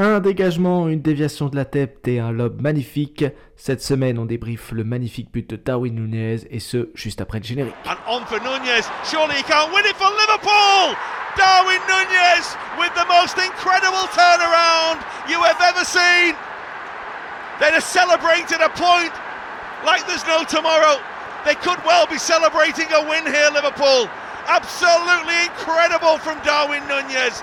Un dégagement, une déviation de la tête et un lob magnifique. Cette semaine, on débriefe le magnifique but de Darwin Nunez et ce, juste après le générique. And on for Nunez. Surely he can't win it for Liverpool. Darwin Nunez with the most incredible turnaround you have ever seen. They'd have celebrated a point like there's no tomorrow. They could well be celebrating a win here, Liverpool. Absolutely incredible from Darwin Nunez.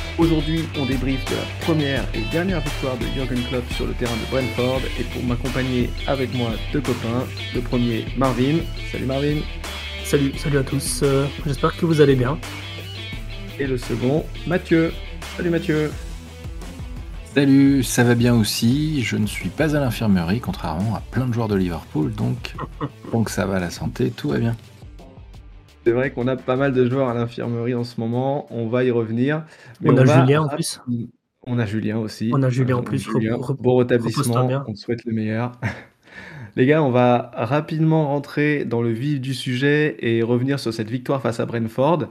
Aujourd'hui, on débriefe de la première et dernière victoire de Jürgen Klopp sur le terrain de Brentford et pour m'accompagner avec moi deux copains, le premier Marvin. Salut Marvin. Salut, salut à tous. euh, J'espère que vous allez bien. Et le second, Mathieu. Salut Mathieu. Salut, ça va bien aussi. Je ne suis pas à l'infirmerie, contrairement à plein de joueurs de Liverpool, donc, donc ça va la santé, tout va bien. C'est vrai qu'on a pas mal de joueurs à l'infirmerie en ce moment, on va y revenir. Mais On a va Julien en plus. On a Julien aussi. On a Julien en Euh, plus. Julien, bon rétablissement, bien. on te souhaite le meilleur. Les gars, on va rapidement rentrer dans le vif du sujet et revenir sur cette victoire face à Brentford.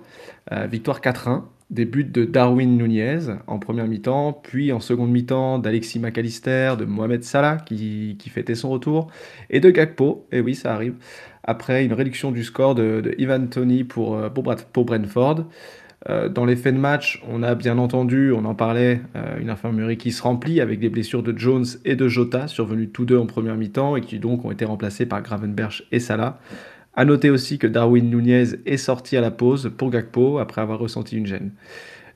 Euh, victoire 4-1, des buts de Darwin Nunez en première mi-temps, puis en seconde mi-temps d'Alexis McAllister, de Mohamed Salah qui, qui fêtait son retour, et de Gakpo, et oui, ça arrive, après une réduction du score de, Ivan Tony pour, euh, pour, pour Brentford. Euh, dans les faits de match, on a bien entendu, on en parlait, euh, une infirmerie qui se remplit avec des blessures de Jones et de Jota, survenues tous deux en première mi-temps et qui donc ont été remplacés par Gravenberch et Salah. À noter aussi que Darwin Nunez est sorti à la pause pour Gakpo après avoir ressenti une gêne.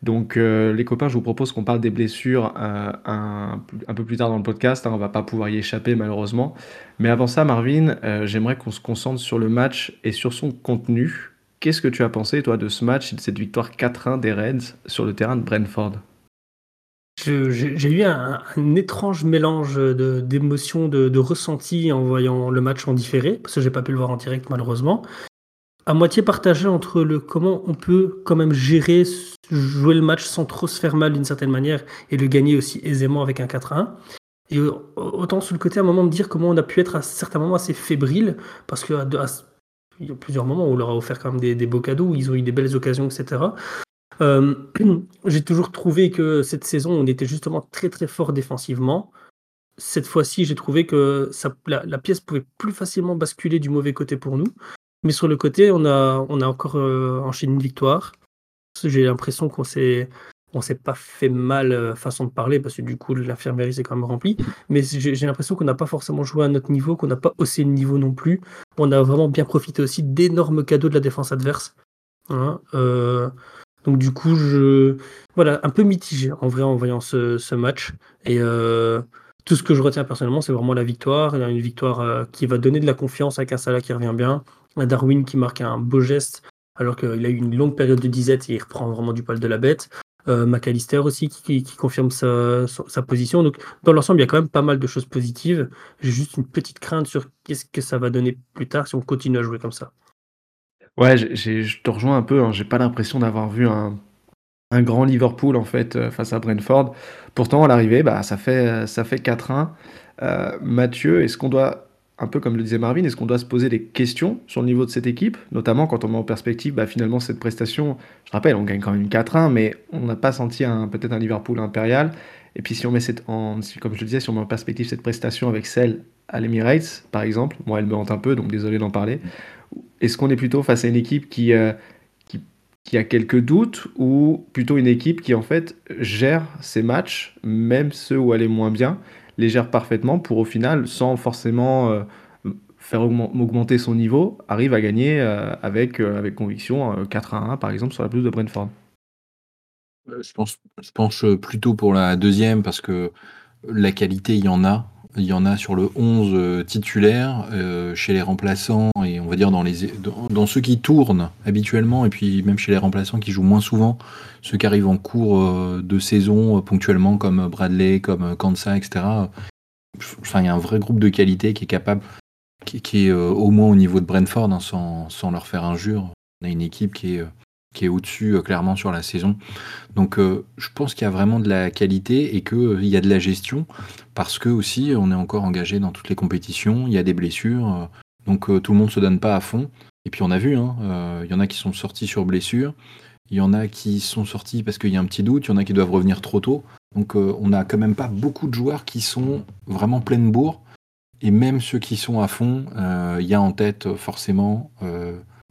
Donc euh, les copains, je vous propose qu'on parle des blessures euh, un, peu plus tard dans le podcast. hein, on va pas pouvoir y échapper malheureusement. Mais avant ça, Marvin, euh, j'aimerais qu'on se concentre sur le match et sur son contenu. Qu'est-ce que tu as pensé, toi, de ce match et de cette victoire 4-1 des Reds sur le terrain de Brentford? J'ai eu un, étrange mélange de- d'émotions, de, de ressentis en voyant le match en différé, parce que j'ai pas pu le voir en direct malheureusement. À moitié partagé entre le comment on peut quand même gérer, jouer le match sans trop se faire mal d'une certaine manière et le gagner aussi aisément avec un 4-1. Et autant sur le côté à un moment me dire comment on a pu être à certains moments assez fébrile, parce que à de- à- il y a plusieurs moments où on leur a offert quand même des, des beaux cadeaux, où ils ont eu des belles occasions, etc. Euh, j'ai toujours trouvé que cette saison, on était justement très très fort défensivement. Cette fois-ci, j'ai trouvé que la pièce pouvait plus facilement basculer du mauvais côté pour nous. Mais sur le côté, on a, on a encore euh, enchaîné une victoire. J'ai l'impression qu'on s'est, on s'est pas fait mal euh, façon de parler parce que du coup l'infirmerie s'est quand même remplie. Mais j'ai l'impression qu'on n'a pas forcément joué à notre niveau, qu'on n'a pas haussé le niveau non plus. On a vraiment bien profité aussi d'énormes cadeaux de la défense adverse. Hein, euh, donc du coup, je voilà un peu mitigé en vrai en voyant ce, ce match. Et tout ce que je retiens personnellement, c'est vraiment la victoire. Une victoire qui va donner de la confiance avec un Salah qui revient bien, Darwin qui marque un beau geste alors qu'il a eu une longue période de disette et il reprend vraiment du poil de la bête. Euh, McAllister aussi qui, confirme sa, position. Donc dans l'ensemble, il y a quand même pas mal de choses positives. J'ai juste une petite crainte sur qu'est-ce que ça va donner plus tard si on continue à jouer comme ça. Ouais, je te rejoins un peu. hein. J'ai pas l'impression d'avoir vu un, grand Liverpool en fait euh, face à Brentford. Pourtant, à l'arrivée, bah, ça fait, ça fait 4-1. Euh, Mathieu, est-ce qu'on doit, un peu comme le disait Marvin, est-ce qu'on doit se poser des questions sur le niveau de cette équipe, notamment quand on met en perspective bah, finalement cette prestation Je rappelle, on gagne quand même 4-1, mais on n'a pas senti peut-être un Liverpool impérial. Et puis si on met cette, en, comme je disais, si on met en perspective cette prestation avec celle à l'Emirates, par exemple, moi elle me hante un peu, donc désolé d'en parler. Est-ce qu'on est plutôt face à une équipe qui, euh, qui a quelques doutes ou plutôt une équipe qui en fait gère ses matchs, même ceux où elle est moins bien, les gère parfaitement pour au final, sans forcément euh, faire augmen- augmenter son niveau, arrive à gagner euh, avec, euh, avec conviction euh, 4 à 1 par exemple sur la pelouse de Brentford. Je pense, je penche plutôt pour la deuxième parce que la qualité, il y en a. il y en a sur le 11 euh, titulaire, euh, chez les remplaçants et on va dire dans, les, dans, ceux qui tournent habituellement et puis même chez les remplaçants qui jouent moins souvent, ceux qui arrivent en cours euh, de saison ponctuellement comme Bradley, comme Kansa, etc. Enfin, il y a un vrai groupe de qualité qui est capable, qui, qui est au moins au niveau de Brentford hein, sans, sans, leur faire injure. On a une équipe qui est qui est au-dessus clairement sur la saison. Donc je pense qu'il y a vraiment de la qualité et qu'il y a de la gestion parce que aussi on est encore engagé dans toutes les compétitions, il y a des blessures, donc tout le monde se donne pas à fond. Et puis on a vu, hein, il y en a qui sont sortis sur blessure, il y en a qui sont sortis parce qu'il y a un petit doute, il y en a qui doivent revenir trop tôt. Donc on n'a quand même pas beaucoup de joueurs qui sont vraiment pleine bourre. Et même ceux qui sont à fond, il y a en tête forcément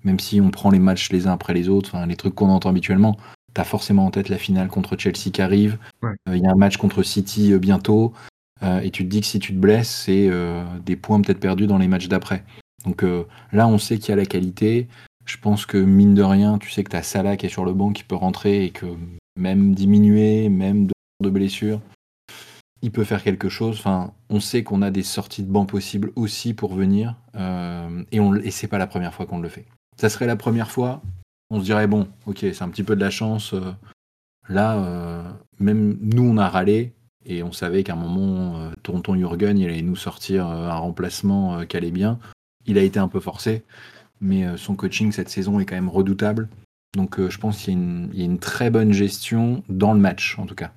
même si on prend les matchs les uns après les autres, les trucs qu'on entend habituellement, tu as forcément en tête la finale contre Chelsea qui arrive. Il ouais. y a un match contre City euh, bientôt. Euh, et tu te dis que si tu te blesses, c'est euh, des points peut-être perdus dans les matchs d'après. Donc là, on sait qu'il y a la qualité. Je pense que mine de rien, tu sais que tu as Salah qui est sur le banc qui peut rentrer et que même diminuer, même de, de blessure, il peut faire quelque chose. Enfin, on sait qu'on a des sorties de banc possibles aussi pour venir. et, et c'est pas la première fois qu'on le fait ça serait la première fois, on se dirait bon, ok, c'est un petit peu de la chance. Euh, là, euh, même nous, on a râlé et on savait qu'à un moment, euh, Tonton Jürgen, il allait nous sortir un remplacement qui allait bien. Il a été un peu forcé, mais son coaching cette saison est quand même redoutable. Donc je pense qu'il y, y, a une très bonne gestion dans le match, en tout cas.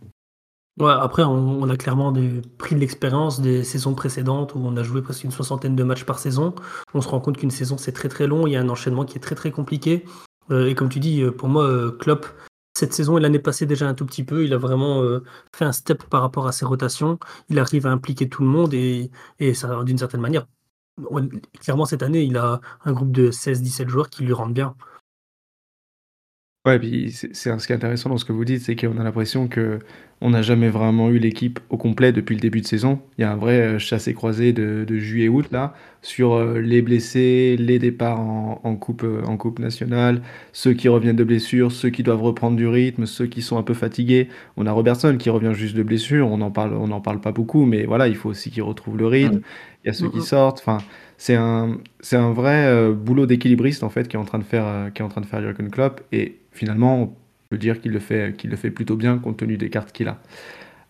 Après, on, a clairement des, pris de l'expérience des saisons précédentes où on a joué presque une soixantaine de matchs par saison. On se rend compte qu'une saison, c'est très très long. Il y a un enchaînement qui est très très compliqué. Euh, et comme tu dis, euh, pour moi, euh, Klopp, cette saison et l'année passée déjà un tout petit peu, il a vraiment fait un step par rapport à ses rotations. Il arrive à impliquer tout le monde et, et ça, d'une certaine manière, clairement cette année, il a un groupe de 16-17 joueurs qui lui rendent bien. Ouais, puis c'est ce qui est intéressant dans ce que vous dites, c'est qu'on a l'impression que on n'a jamais vraiment eu l'équipe au complet depuis le début de saison. Il y a un vrai euh, chassé-croisé de, de juillet-août là sur euh, les blessés, les départs en, en coupe, euh, en coupe nationale, ceux qui reviennent de blessure, ceux qui doivent reprendre du rythme, ceux qui sont un peu fatigués. On a Robertson qui revient juste de blessure, on n'en parle, on en parle pas beaucoup, mais voilà, il faut aussi qu'il retrouve le rythme. Il y a ceux qui sortent. Enfin, c'est un, c'est un vrai euh, boulot d'équilibriste en fait qui est en train de faire, euh, qui est en train de faire Jurgen Klopp. Et finalement, on peut dire qu'il le fait, le fait plutôt bien compte tenu des cartes qu'il a.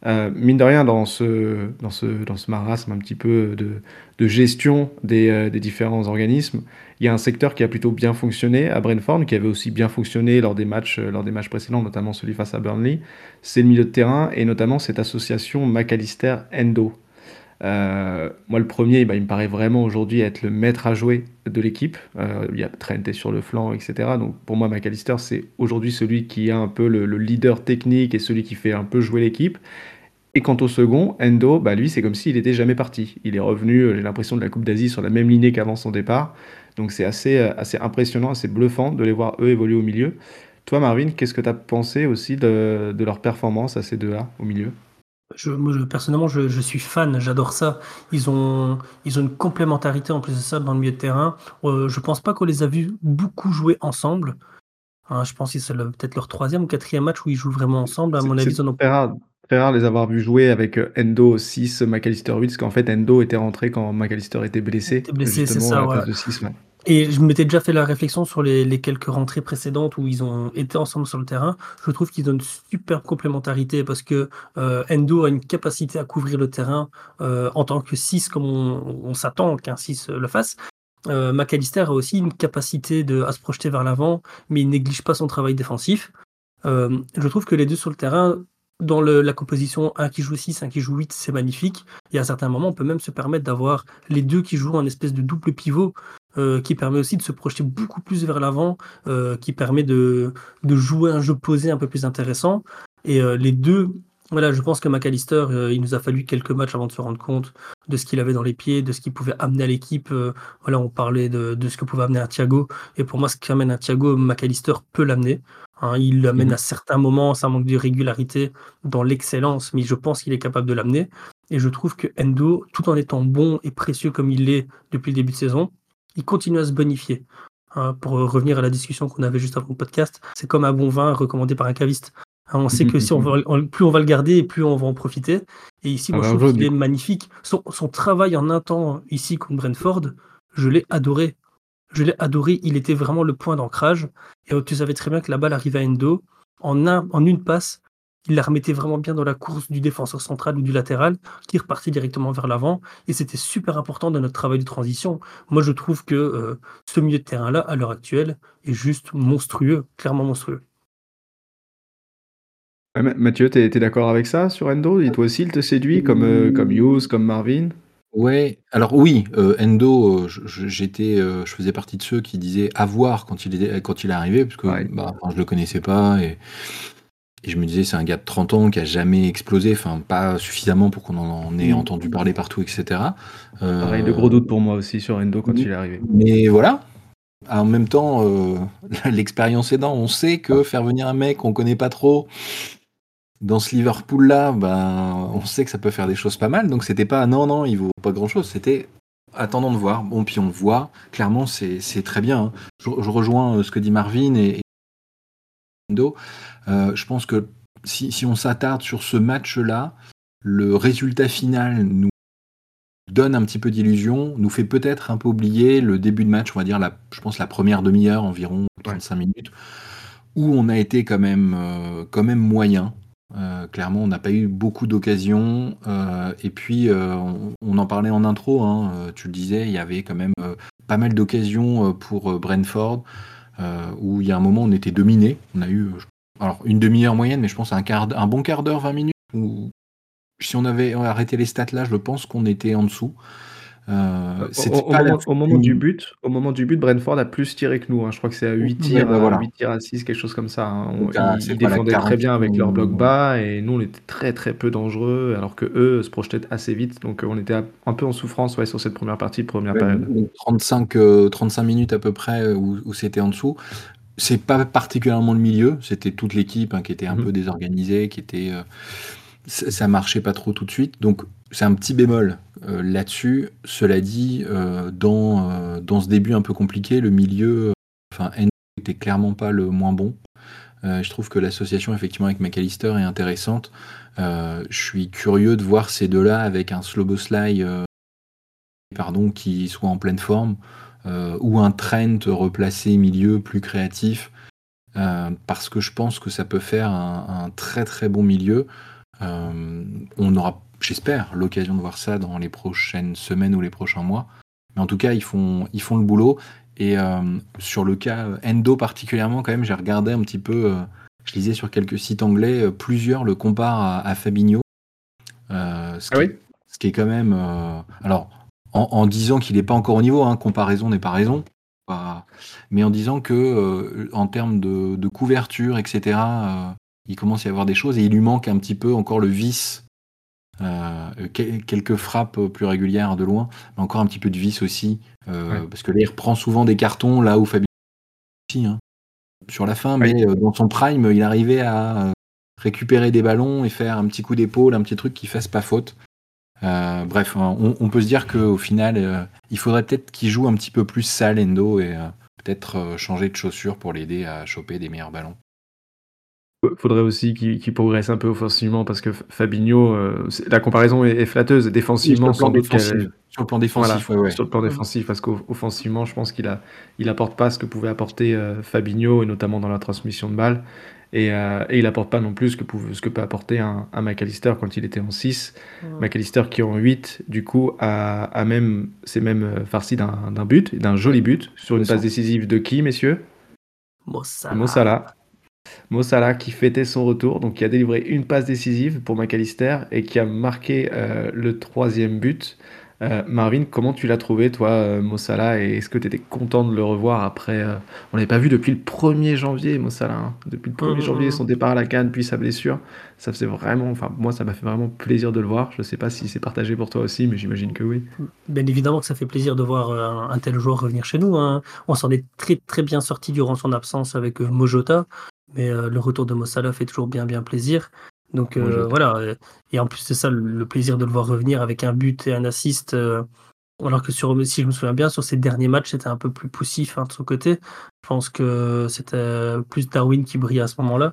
Euh, mine de rien, dans ce, dans ce, dans ce marasme un petit peu de, de gestion des, euh, des, différents organismes, il y a un secteur qui a plutôt bien fonctionné à Brentford, qui avait aussi bien fonctionné lors des matchs, lors des matchs précédents, notamment celui face à Burnley. C'est le milieu de terrain et notamment cette association McAllister-Endo. Euh, moi, le premier, bah, il me paraît vraiment aujourd'hui être le maître à jouer de l'équipe. Euh, il y a Trent sur le flanc, etc. Donc pour moi, McAllister, c'est aujourd'hui celui qui est un peu le, le, leader technique et celui qui fait un peu jouer l'équipe. Et quant au second, Endo, bah, lui, c'est comme s'il n'était jamais parti. Il est revenu, euh, j'ai l'impression, de la Coupe d'Asie sur la même lignée qu'avant son départ. Donc c'est assez, assez impressionnant, assez bluffant de les voir eux évoluer au milieu. Toi, Marvin, qu'est-ce que tu as pensé aussi de, de leur performance à ces deux-là au milieu? Je, moi, je, personnellement, je, je, suis fan, j'adore ça. Ils ont, ils ont une complémentarité en plus de ça dans le milieu de terrain. Euh, je pense pas qu'on les a vus beaucoup jouer ensemble. Hein, je pense que c'est peut-être leur troisième ou quatrième match où ils jouent vraiment ensemble. À mon avis, c'est très rare, très rare les avoir vus jouer avec euh, Endo 6, McAllister 8, parce qu'en fait, Endo était rentré quand McAllister était blessé. Était blessé, c'est ça, ouais. 6, ouais. Et je m'étais déjà fait la réflexion sur les, quelques rentrées précédentes où ils ont été ensemble sur le terrain. Je trouve qu'ils ont une superbe complémentarité parce que euh, Endo a une capacité à couvrir le terrain euh, en tant que 6 comme on, s'attend qu'un 6 le fasse. Euh, McAllister a aussi une capacité de, à se projeter vers l'avant, mais il néglige pas son travail défensif. Euh, je trouve que les deux sur le terrain, dans la composition un qui joue 6, un qui joue 8, c'est magnifique. Et à certains moments, on peut même se permettre d'avoir les deux qui jouent en espèce de double pivot euh, qui permet aussi de se projeter beaucoup plus vers l'avant, euh, qui permet de, de, jouer un jeu posé un peu plus intéressant. Et euh, les deux, voilà, je pense que McAllister, il nous a fallu quelques matchs avant de se rendre compte de ce qu'il avait dans les pieds, de ce qu'il pouvait amener à l'équipe. Voilà, on parlait de, de, ce que pouvait amener un Thiago. Et pour moi, ce qu'amène un Thiago, McAllister peut l'amener. Hein, il l'amène mmh. à certains moments, ça manque de régularité dans l'excellence, mais je pense qu'il est capable de l'amener. Et je trouve que Endo, tout en étant bon et précieux comme il l'est depuis le début de saison, il continue à se bonifier. Hein, pour revenir à la discussion qu'on avait juste avant le podcast, c'est comme un bon vin recommandé par un caviste. Hein, on sait que si on va, plus on va le garder, plus on va en profiter. Et ici, moi, Ah, je trouve qu'il est magnifique. Son, son travail en un temps ici contre Brentford, je l'ai adoré. Je l'ai adoré. Il était vraiment le point d'ancrage. Et euh, tu savais très bien que la balle arrivait à Endo. En, un, en une passe, il la remettait vraiment bien dans la course du défenseur central ou du latéral, qui repartait directement vers l'avant. Et c'était super important dans notre travail de transition. Moi, je trouve que euh, ce milieu de terrain-là, à l'heure actuelle, est juste monstrueux, clairement monstrueux. Ma- Mathieu, t'es es, d'accord avec ça sur Endo? Et toi aussi, il te séduit comme, euh, comme Hughes, comme Marvin? Ouais, alors oui, euh, Endo, euh, j'étais, euh, je faisais partie de ceux qui disaient avoir quand il est, quand il est arrivé, parce que Ouais. bah, enfin, je le connaissais pas et, et je me disais c'est un gars de 30 ans qui a jamais explosé, enfin pas suffisamment pour qu'on en ait Mm. entendu parler partout, etc. Euh, Pareil, de gros doutes pour moi aussi sur Endo quand il est arrivé. Mais voilà. En même temps, euh, l'expérience aidant, on sait que faire venir un mec qu'on connaît pas trop dans ce Liverpool-là, ben, on sait que ça peut faire des choses pas mal. Donc c'était pas non, non, il vaut pas grand-chose. C'était attendons de voir. Bon, puis on voit, clairement, c'est c'est très bien. hein. Je, je rejoins euh, ce que dit Marvin et, Euh, je pense que si, si on s'attarde sur ce match-là, le résultat final nous donne un petit peu d'illusion, nous fait peut-être un peu oublier le début de match, on va dire, la, je pense la première demi-heure, environ 35 minutes, où on a été quand même, euh, quand même moyen. Euh, clairement, on n'a pas eu beaucoup d'occasions. euh, et puis, on, on en parlait en intro, hein, tu le disais, il y avait quand même pas mal d'occasions pour Brentford, où il y a un moment on était dominé. On a eu, euh, alors une demi-heure moyenne, mais je pense un, quart, un bon quart d'heure, 20 minutes. Où, si on avait arrêté les stats là, je pense qu'on était en dessous. Euh, Au, c'était au moment, au moment du but, au moment du but, Brentford a plus tiré que nous. hein. Je crois que c'est à 8 Ouais, tirs, bah à voilà. 8 tirs à 6, quelque chose comme ça. hein. On- ah, ils, ils défendaient très bien avec leur bloc 40e. bas et nous on était très très peu dangereux alors que eux se projetaient assez vite. Donc euh, on était un peu en souffrance ouais, sur cette première partie, première Ouais, période. donc 35, euh, 35 minutes à peu près euh, où, où c'était en dessous. C'est pas particulièrement le milieu, c'était toute l'équipe hein, qui était un Mhm. peu désorganisée, qui était, euh, ça marchait pas trop tout de suite. Donc c'est un petit bémol euh, là-dessus. Cela dit, euh, dans, euh, dans ce début un peu compliqué, le milieu, enfin, Endo était clairement pas le moins bon. Je trouve que l'association effectivement avec McAllister est intéressante. Je suis curieux de voir ces deux-là avec un Sloboslai pardon, qui soit en pleine forme, ou un Trent replacé milieu plus créatif, parce que je pense que ça peut faire un, un très très bon milieu. Euh, on aura, j'espère, l'occasion de voir ça dans les prochaines semaines ou les prochains mois. Mais en tout cas, ils font, ils font le boulot. Et euh, sur le cas euh, Endo particulièrement, quand même, j'ai regardé un petit peu, euh, je lisais sur quelques sites anglais, plusieurs le comparent à, à Fabinho. Euh, ce, Ah qui, oui? ce qui est quand même... alors, en, en disant qu'il n'est pas encore au niveau, hein, comparaison n'est pas raison, mais en disant que en termes de, de couverture, etc., il commence à y avoir des choses et il lui manque un petit peu encore le vice. Euh, quel- quelques frappes plus régulières de loin, mais encore un petit peu de vice aussi, euh, Ouais. parce que là il reprend souvent des cartons là où Fabien aussi, hein, sur la fin, mais euh, dans son prime, il arrivait à euh, récupérer des ballons et faire un petit coup d'épaule, un petit truc qui fasse pas faute. Euh, bref, hein, on, on peut se dire qu'au final, euh, il faudrait peut-être qu'il joue un petit peu plus sale Endo et euh, peut-être euh, changer de chaussures pour l'aider à choper des meilleurs ballons. Faudrait aussi qu'il progresse un peu offensivement parce que Fabinho, euh, c'est- la comparaison est, est flatteuse. Défensivement, sans doute défensif, sur le plan Voilà, défensif, ouais, ouais. sur le plan défensif, parce qu'offensivement, je pense qu'il a, il apporte pas ce que pouvait apporter euh, Fabinho, et notamment dans la transmission de balles, et, euh, et il apporte pas non plus ce que, pouvait, ce que peut apporter un, un McAllister quand il était en 6. McAllister qui en 8, du coup, a, a même, s'est même farci d'un but, d'un joli but, sur une passe décisive de qui, messieurs? Mo Salah. Mo Salah. Mo Salah qui fêtait son retour, donc qui a délivré une passe décisive pour McAllister et qui a marqué euh, le troisième but. Euh, Marvin, comment tu l'as trouvé, toi, euh, Mo Salah, et est-ce que tu étais content de le revoir après euh, On l'avait pas vu depuis le 1er janvier, Mo Salah. hein. Depuis le 1er Mhm. janvier, son départ à la canne, puis sa blessure. Ça faisait vraiment, enfin, moi, ça m'a fait vraiment plaisir de le voir. Je sais pas si c'est partagé pour toi aussi, mais j'imagine que oui. Bien évidemment que ça fait plaisir de voir un, un tel joueur revenir chez nous. hein. On s'en est très très bien sorti durant son absence avec Mojota, mais euh, le retour de Mo Salah fait toujours bien bien plaisir. Donc euh, voilà, euh, et en plus c'est ça le, plaisir de le voir revenir avec un but et un assist. euh, alors que sur, si je me souviens bien, sur ses derniers matchs, c'était un peu plus poussif hein, de son côté. Je pense que c'était plus Darwin qui brillait à ce moment-là.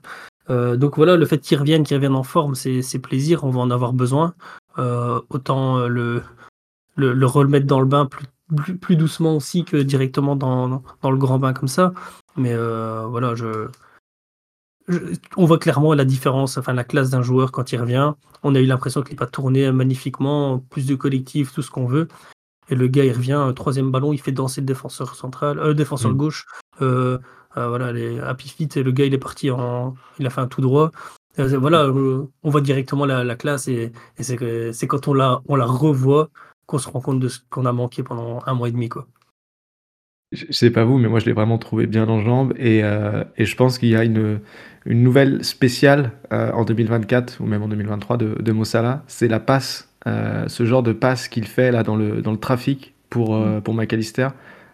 donc voilà, le fait qu'il revienne, qu'il revienne en forme, c'est plaisir, on va en avoir besoin. autant le, le, le, remettre dans le bain plus, plus, doucement aussi que directement dans, dans, le grand bain comme ça. Mais voilà, je, on voit clairement la différence, enfin la classe d'un joueur quand il revient. On a eu l'impression qu'il pas tourné magnifiquement, plus de collectif, tout ce qu'on veut. Et le gars, il revient, troisième ballon, il fait danser le défenseur central, euh, défenseur mm. gauche. Euh, euh, voilà, les happy feet, et le gars, il est parti en, il a fait un tout droit. voilà, on voit directement la, classe et, c'est quand on la, on la revoit qu'on se rend compte de ce qu'on a manqué pendant un mois et demi, quoi. Je sais pas vous, mais moi je l'ai vraiment trouvé bien en jambes et, et je pense qu'il y a une, une nouvelle spéciale en 2024 ou même en 2023 de, de Mossala, c'est la passe euh, ce genre de passe qu'il fait là dans le, dans le trafic pour, euh, mm. pour McAllister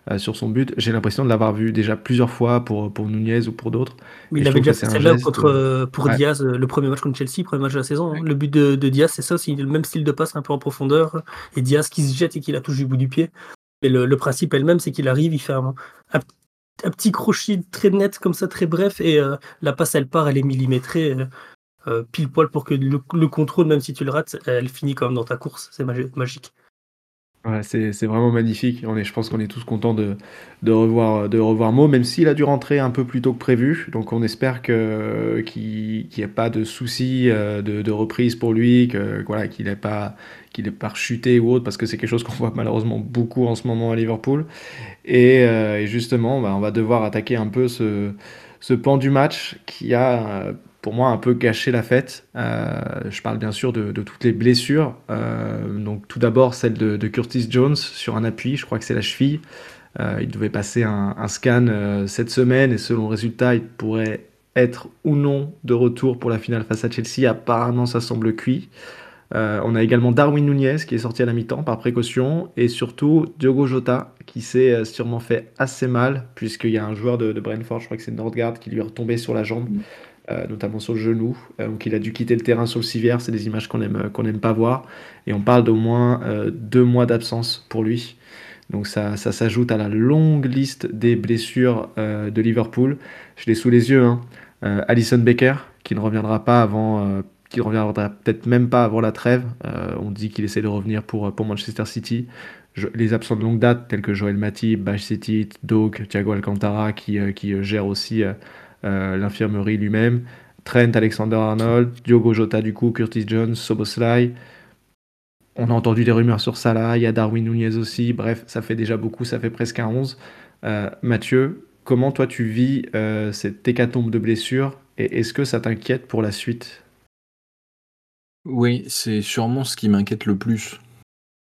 euh, sur son but, j'ai l'impression de l'avoir vu déjà plusieurs fois pour, pour Nunez ou pour d'autres. il avait déjà fait celle-là contre, pour Diaz, le premier match contre Chelsea, premier match de la saison. Hein. Le but de, de Diaz, c'est ça aussi, le même style de passe un peu en profondeur, et Diaz qui se jette et qui la touche du bout du pied. Le, le principe elle-même, c'est qu'il arrive, il fait un, un, petit crochet très net, comme ça, très bref, et la passe, elle part, elle est millimétrée. Euh, pile poil pour que le, contrôle, même si tu le rates, elle finit comme dans ta course. C'est magique. C'est vraiment magnifique. On je pense qu'on est tous contents de, revoir, de Mo, même s'il a dû rentrer un peu plus tôt que prévu. Donc on espère qu'il n'y ait pas de soucis euh, de, reprise pour lui, que voilà, qu'il n'ait pas qu'il pas chuté ou autre, parce que c'est quelque chose qu'on voit malheureusement beaucoup en ce moment à Liverpool. Et, euh, justement, bah, on va devoir attaquer un peu ce, ce pan du match qui a pour moi un peu gâché la fête. Euh, je parle bien sûr de, toutes les blessures. Euh, donc tout d'abord celle de, Curtis Jones sur un appui, je crois que c'est la cheville. Euh, il devait passer un, scan cette semaine et selon le résultat, il pourrait être ou non de retour pour la finale face à Chelsea. Apparemment, ça semble cuit. on a également Darwin Nunez qui est sorti à la mi-temps par précaution et surtout Diogo Jota qui s'est sûrement fait assez mal puisqu'il y a un joueur de, Brentford, je crois que c'est Nordgard, qui lui est retombé sur la jambe. Mm. Euh, notamment sur le genou. Euh, donc il a dû quitter le terrain sur le civière. C'est des images qu'on aime, qu'on aime pas voir. Et on parle d'au moins euh, deux mois d'absence pour lui. Donc ça, ça s'ajoute à la longue liste des blessures de Liverpool. Je l'ai sous les yeux. Hein. Alison Becker, qui ne reviendra pas avant, qui reviendra peut-être même pas avant la trêve. on dit qu'il essaie de revenir pour, pour Manchester City. les absents de longue date, tels que Joel Matip, Bash City, Doug, Thiago Alcantara, qui, qui gèrent aussi euh, l'infirmerie lui-même, Trent Alexander-Arnold, Diogo Jota du coup, Curtis Jones, Soboslai. On a entendu des rumeurs sur Salah, il y a Darwin Nunez aussi, bref, ça fait déjà beaucoup, ça fait presque un 11. Euh, Mathieu, comment toi tu vis euh, cette hécatombe de blessures et est-ce que ça t'inquiète pour la suite? Oui, c'est sûrement ce qui m'inquiète le plus.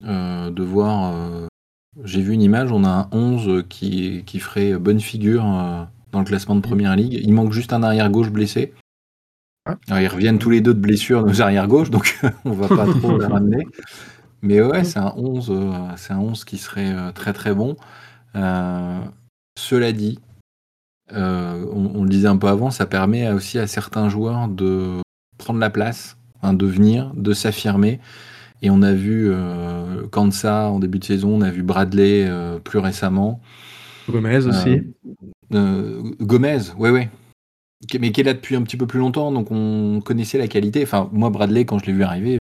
de voir. J'ai vu une image, on a un 11 qui, qui ferait bonne figure dans le classement de première ligue. Il manque juste un arrière gauche blessé. Alors, ils reviennent tous les deux de blessure, nos arrière gauche, donc on va pas trop les ramener. Mais ouais, c'est un 11, euh, c'est un 11 qui serait euh, très très bon. Euh, cela dit, on, le disait un peu avant, ça permet aussi à certains joueurs de prendre la place, hein, de venir, de s'affirmer. Et on a vu Kansa en début de saison, on a vu Bradley plus récemment. Gomez aussi. Euh, Gomez, ouais, ouais. Mais qui est là depuis un petit peu plus longtemps, donc on connaissait la qualité. Enfin, moi, Bradley, quand je l'ai vu arriver,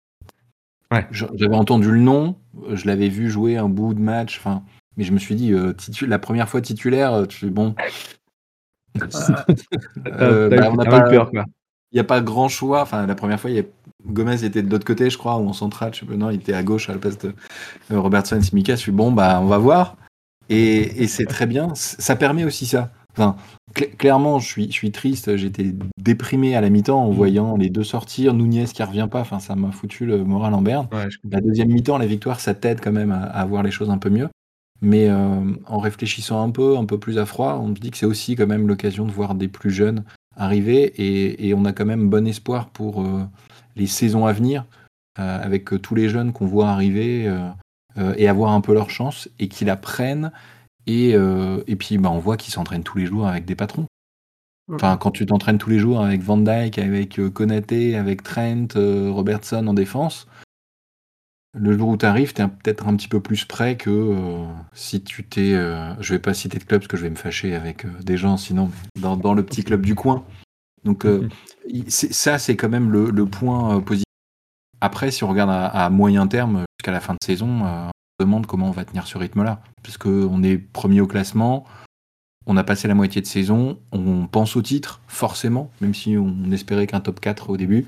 ouais. j'avais entendu le nom, je l'avais vu jouer un bout de match, enfin, mais je me suis dit, euh, la première fois titulaire, euh, tu bon. Il n'y a pas grand choix. Enfin, la première fois, y a... Gomez était de l'autre côté, je crois, ou en central. Je sais pas, non, il était à gauche à la place de Robertson Simika. Je suis bon, bah, on va voir. Et, c'est très bien. Ça permet aussi ça. Enfin, clairement, je suis, je suis triste. J'étais déprimé à la mi-temps en mm. voyant les deux sortir. Nunez qui revient pas. Enfin, ça m'a foutu le moral en berne. la deuxième mi-temps, la victoire, ça t'aide quand même à, à, voir les choses un peu mieux. Mais euh, en réfléchissant un peu, un peu plus à froid, on me dit que c'est aussi quand même l'occasion de voir des plus jeunes arriver. Et, et on a quand même bon espoir pour euh, les saisons à venir, euh, avec tous les jeunes qu'on voit arriver. Euh, et avoir un peu leur chance et qu'ils la prennent. Et, euh, et puis bah, on voit qu'ils s'entraînent tous les jours avec des patrons. Enfin, quand tu t'entraînes tous les jours avec Van Dyke, avec euh, Konaté, avec Trent, Robertson en défense, le jour où tu arrives, tu es peut-être un petit peu plus prêt que si tu t'es. je vais pas citer de club parce que je vais me fâcher avec des gens sinon, dans, dans, le petit club du coin. Donc euh, ça, c'est quand même le, point euh, positif. Après, si on regarde à, moyen terme, jusqu'à la fin de saison, on se demande comment on va tenir ce rythme-là. Parce qu'on est premier au classement, on a passé la moitié de saison, on pense au titre, forcément, même si on espérait qu'un top 4 au début.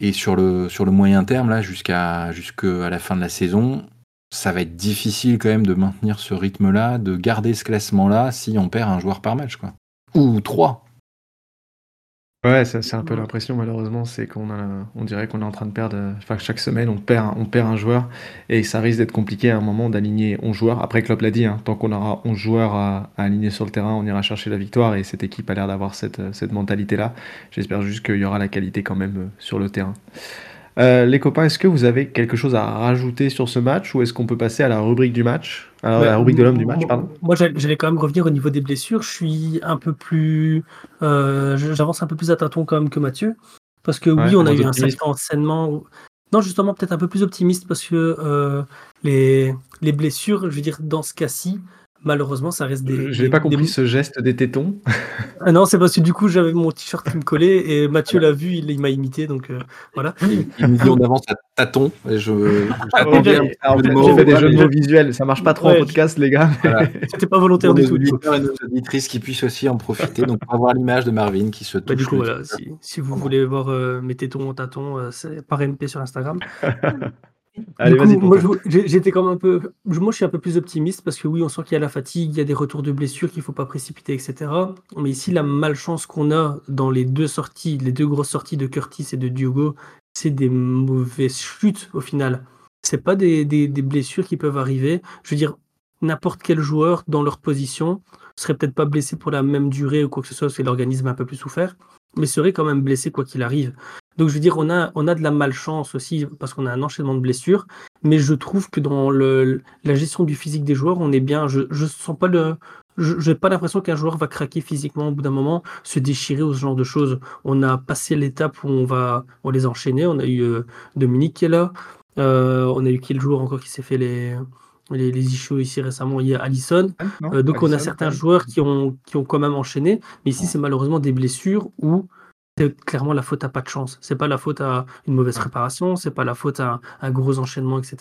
Et sur le, sur le moyen terme, là, jusqu'à jusqu'à la fin de la saison, ça va être difficile quand même de maintenir ce rythme-là, de garder ce classement-là si on perd un joueur par match, quoi. Ou trois. Ouais, c'est un peu l'impression malheureusement, c'est qu'on a, on dirait qu'on est en train de perdre, enfin chaque semaine on perd, on perd un joueur et ça risque d'être compliqué à un moment d'aligner 11 joueurs. Après Klopp l'a dit, hein, tant qu'on aura 11 joueurs à, aligner sur le terrain, on ira chercher la victoire et cette équipe a l'air d'avoir cette, cette mentalité-là. J'espère juste qu'il y aura la qualité quand même euh, sur le terrain. Euh, les copains, est-ce que vous avez quelque chose à rajouter sur ce match ou est-ce qu'on peut passer à la rubrique du match à La rubrique de l'homme du match, pardon? Moi, j'allais quand même revenir au niveau des blessures. Je suis un peu plus. Euh, j'avance un peu plus à tâtons quand même que Mathieu. Parce que oui, on a eu un certain enseignement. Non, justement, peut-être un peu plus optimiste parce que euh, les, les blessures, je veux dire, dans ce cas-ci, malheureusement, ça reste des. Je n'ai pas compris ce geste des tétons. ah non, c'est parce que du coup, j'avais mon t-shirt qui me collait et Mathieu l'a vu, il, m'a imité, donc euh, voilà. Il me dit on avance à tâtons. Et je, ah, J'ai fait des jeux de mots visuels, ça marche pas trop en podcast, les gars. C'était pas volontaire du tout. Du et nos auditrices qui puissent aussi en profiter, donc on va voir l'image de Marvin qui se touche. Bah, du coup, voilà, si, vous voulez voir euh, mes tétons en tâtons, euh, c'est par MP sur Instagram. Allez. Moi, j'étais comme un peu. Moi, je suis un peu plus optimiste parce que oui, on sent qu'il y a la fatigue, il y a des retours de blessures qu'il ne faut pas précipiter, etc. Mais ici, la malchance qu'on a dans les deux sorties, les deux grosses sorties de Curtis et de Diogo, c'est des mauvaises chutes au final. C'est pas des, des, des, blessures qui peuvent arriver. Je veux dire, n'importe quel joueur dans leur position serait peut-être pas blessé pour la même durée ou quoi que ce soit, parce que l'organisme a un peu plus souffert, mais serait quand même blessé quoi qu'il arrive. Donc je veux dire, on a, on a de la malchance aussi parce qu'on a un enchaînement de blessures, mais je trouve que dans le, la gestion du physique des joueurs, on est bien. Je sens pas le, je n'ai pas l'impression qu'un joueur va craquer physiquement au bout d'un moment, se déchirer ou ce genre de choses. On a passé l'étape où on va, on les enchaîner. On a eu euh, Dominique qui est là. Euh, on a eu qui le joueur encore qui s'est fait les, les, les issues ici récemment, il y a Allison. Euh, donc on a certains joueurs qui ont, qui ont quand même enchaîné, mais ici c'est malheureusement des blessures où c'est clairement la faute à pas de chance. C'est pas la faute à une mauvaise préparation, c'est pas la faute à un gros enchaînement, etc.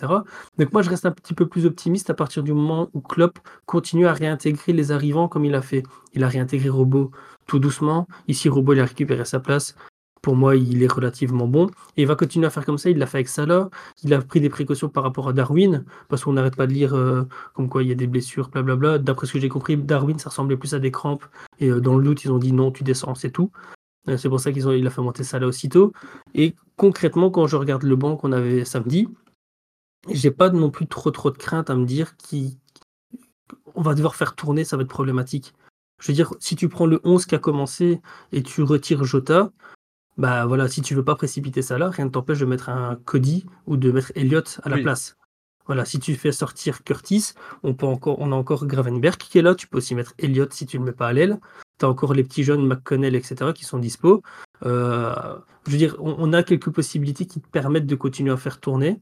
Donc moi, je reste un petit peu plus optimiste à partir du moment où Klopp continue à réintégrer les arrivants comme il a fait. Il a réintégré Robot tout doucement. Ici, Robot, il a récupéré sa place. Pour moi, il est relativement bon. Et il va continuer à faire comme ça. Il l'a fait avec Salah. Il a pris des précautions par rapport à Darwin, parce qu'on n'arrête pas de lire euh, comme quoi il y a des blessures, blablabla. D'après ce que j'ai compris, Darwin, ça ressemblait plus à des crampes. Et euh, dans le doute, ils ont dit non, tu descends, c'est tout. Euh, c'est pour ça qu'il a fait monter ça là aussitôt. Et concrètement, quand je regarde le banc qu'on avait samedi, j'ai pas non plus trop trop de crainte à me dire qu'on va devoir faire tourner, ça va être problématique. Je veux dire, si tu prends le 11 qui a commencé et tu retires Jota, bah voilà, si tu veux pas précipiter ça là, rien ne t'empêche de mettre un Cody ou de mettre Elliott à la place. Voilà, si tu fais sortir Curtis, on, peut encore, on a encore Gravenberg qui est là, tu peux aussi mettre Elliott si tu ne le mets pas à l'aile tu as encore les petits jeunes, McConnell, etc., qui sont dispo. Euh, je veux dire, on, a quelques possibilités qui te permettent de continuer à faire tourner